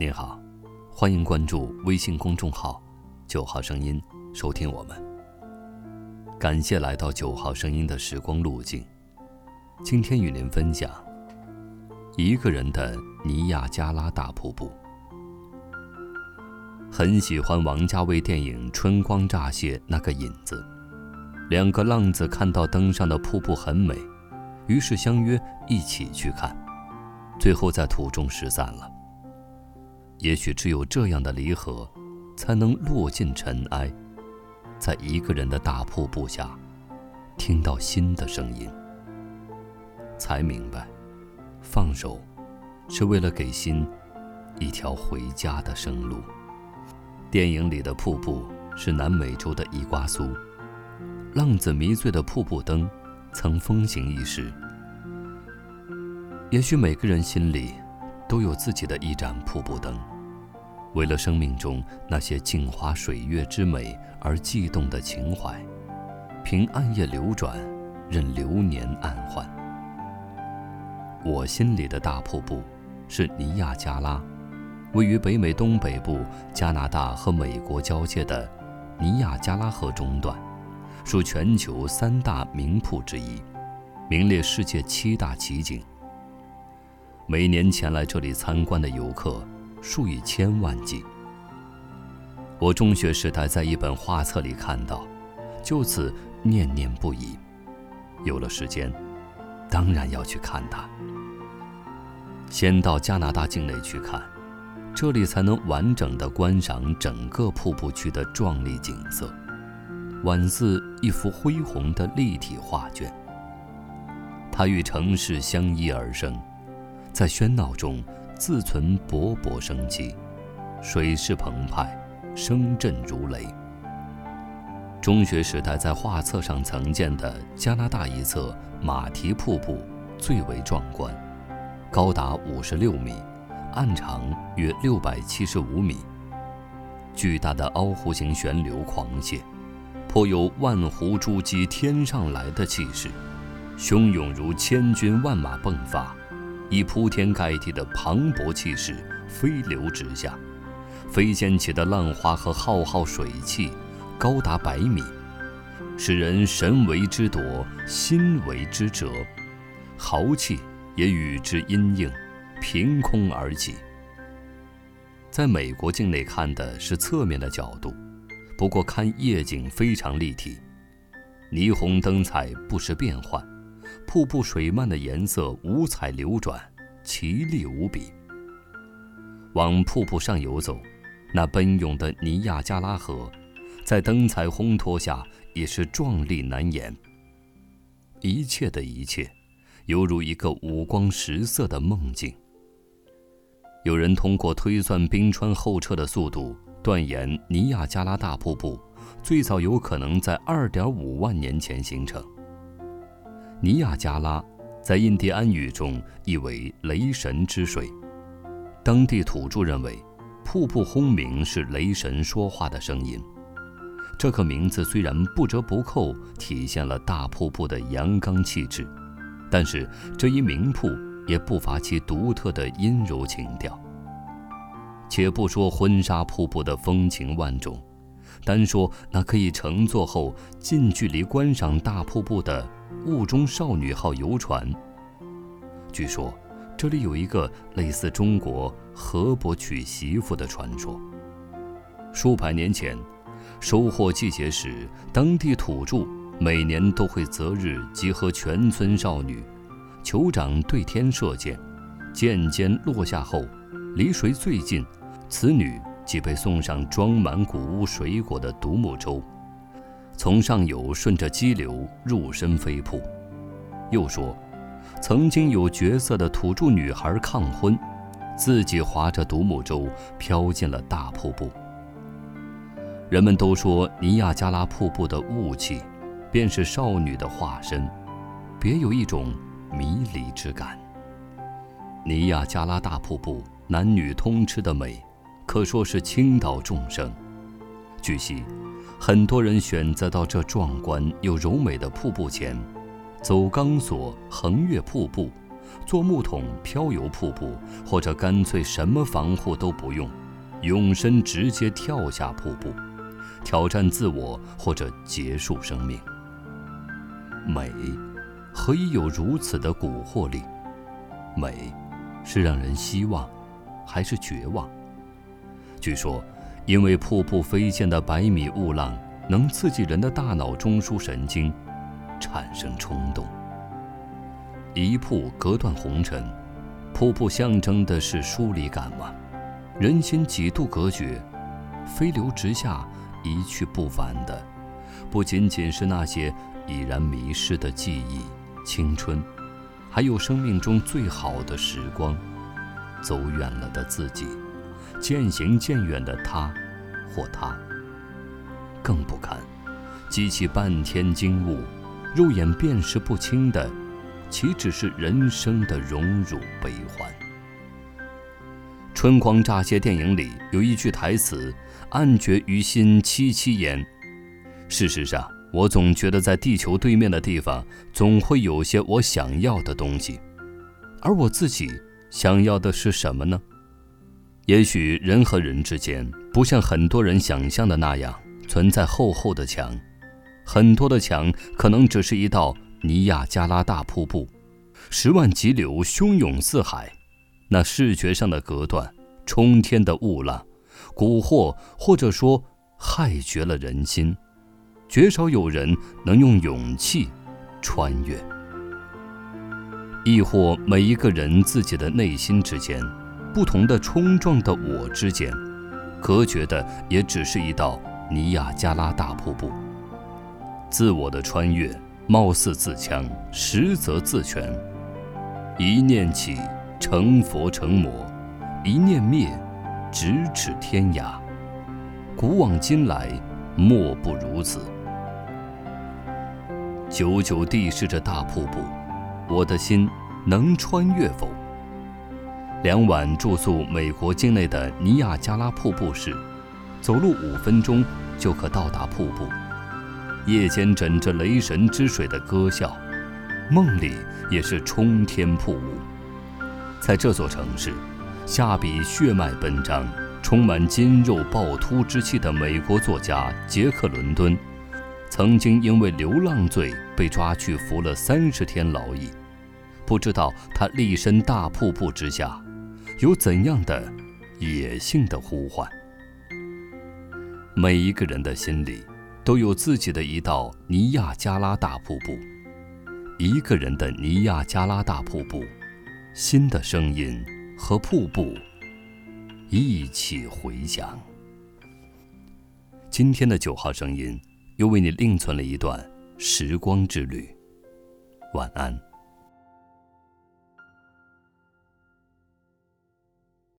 您好，欢迎关注微信公众号“九号声音”，收听我们。感谢来到九号声音的时光路径。今天与您分享一个人的尼亚加拉大瀑布。很喜欢王家卫电影《春光乍泄》那个影子，两个浪子看到登上的瀑布很美，于是相约一起去看，最后在途中失散了。也许只有这样的离合，才能落尽尘埃，在一个人的大瀑布下，听到新的声音，才明白，放手，是为了给心一条回家的生路。电影里的瀑布是南美洲的伊瓜苏，浪子迷醉的瀑布灯曾风行一时。也许每个人心里都有自己的一盏瀑布灯，为了生命中那些镜花水月之美而悸动的情怀，凭暗夜流转，任流年暗换。我心里的大瀑布是尼亚加拉。位于北美东北部加拿大和美国交界的尼亚加拉河中段，属全球三大名瀑之一，名列世界七大奇景。每年前来这里参观的游客数以千万计。我中学时代在一本画册里看到，就此念念不已。有了时间，当然要去看它。先到加拿大境内去看。这里才能完整的观赏整个瀑布区的壮丽景色，宛似一幅恢宏的立体画卷。它与城市相依而生，在喧闹中自存勃勃生机，水势澎湃，声震如雷。中学时代在画册上曾见的加拿大一侧马蹄瀑布最为壮观，高达五十六米。岸长约六百七十五米，巨大的凹弧形旋流狂泻，颇有万湖珠玑天上来的气势，汹涌如千军万马迸发，以铺天盖地的磅礴气势飞流直下，飞溅起的浪花和浩浩水汽高达百米，使人神为之夺，心为之折，豪气也与之因应。凭空而起。在美国境内看的是侧面的角度，不过看夜景非常立体，霓虹灯彩不时变换，瀑布水漫的颜色五彩流转，奇丽无比。往瀑布上游走，那奔涌的尼亚加拉河，在灯彩烘托下也是壮丽难言。一切的一切，犹如一个五光十色的梦境。有人通过推算冰川后撤的速度，断言尼亚加拉大瀑布最早有可能在2.5万年前形成。尼亚加拉在印第安语中意为“雷神之水”，当地土著认为，瀑布轰鸣是雷神说话的声音。这个名字虽然不折不扣体现了大瀑布的阳刚气质，但是这一名瀑。也不乏其独特的阴柔情调。且不说婚纱瀑布的风情万种，单说那可以乘坐后近距离观赏大瀑布的“雾中少女号”游船。据说这里有一个类似中国河伯娶媳妇的传说。数百年前，收获季节时，当地土著每年都会择日集合全村少女。酋长对天射箭，箭尖落下后，离谁最近，此女即被送上装满谷物水果的独木舟，从上游顺着激流入深飞瀑。又说，曾经有绝色的土著女孩抗婚，自己划着独木舟飘进了大瀑布。人们都说尼亚加拉瀑布的雾气，便是少女的化身，别有一种。迷离之感。尼亚加拉大瀑布男女通吃的美，可说是倾倒众生。据悉，很多人选择到这壮观又柔美的瀑布前，走钢索横越瀑布，做木桶漂游瀑布，或者干脆什么防护都不用，永生直接跳下瀑布，挑战自我或者结束生命。美，何以有如此的蛊惑力？美，是让人希望，还是绝望？据说，因为瀑布飞溅的百米雾浪能刺激人的大脑中枢神经，产生冲动。一瀑隔断红尘，瀑布象征的是疏离感吗？人心几度隔绝，飞流直下，一去不返的，不仅仅是那些已然迷失的记忆、青春。还有生命中最好的时光，走远了的自己，渐行渐远的他，或他。更不堪，激起半天惊雾，肉眼辨识不清的，岂只是人生的荣辱悲欢？《春光乍泄》电影里有一句台词：“暗觉于心凄凄焉。”事实上。我总觉得在地球对面的地方，总会有些我想要的东西，而我自己想要的是什么呢？也许人和人之间，不像很多人想象的那样存在厚厚的墙，很多的墙可能只是一道尼亚加拉大瀑布，十万急流汹涌四海，那视觉上的隔断，冲天的雾浪，蛊惑或者说害绝了人心。绝少有人能用勇气穿越，亦或每一个人自己的内心之间，不同的冲撞的我之间，隔绝的也只是一道尼亚加拉大瀑布。自我的穿越，貌似自强，实则自全。一念起，成佛成魔；一念灭，咫尺天涯。古往今来，莫不如此。久久地视着大瀑布，我的心能穿越否？两晚住宿美国境内的尼亚加拉瀑布时，走路五分钟就可到达瀑布。夜间枕着雷神之水的歌笑，梦里也是冲天瀑布。在这座城市，下笔血脉奔张、充满筋肉暴突之气的美国作家杰克·伦敦。曾经因为流浪罪被抓去服了三十天劳役，不知道他立身大瀑布之下，有怎样的野性的呼唤。每一个人的心里，都有自己的一道尼亚加拉大瀑布，一个人的尼亚加拉大瀑布，心的声音和瀑布一起回响。今天的九号声音。又为你另存了一段时光之旅，晚安。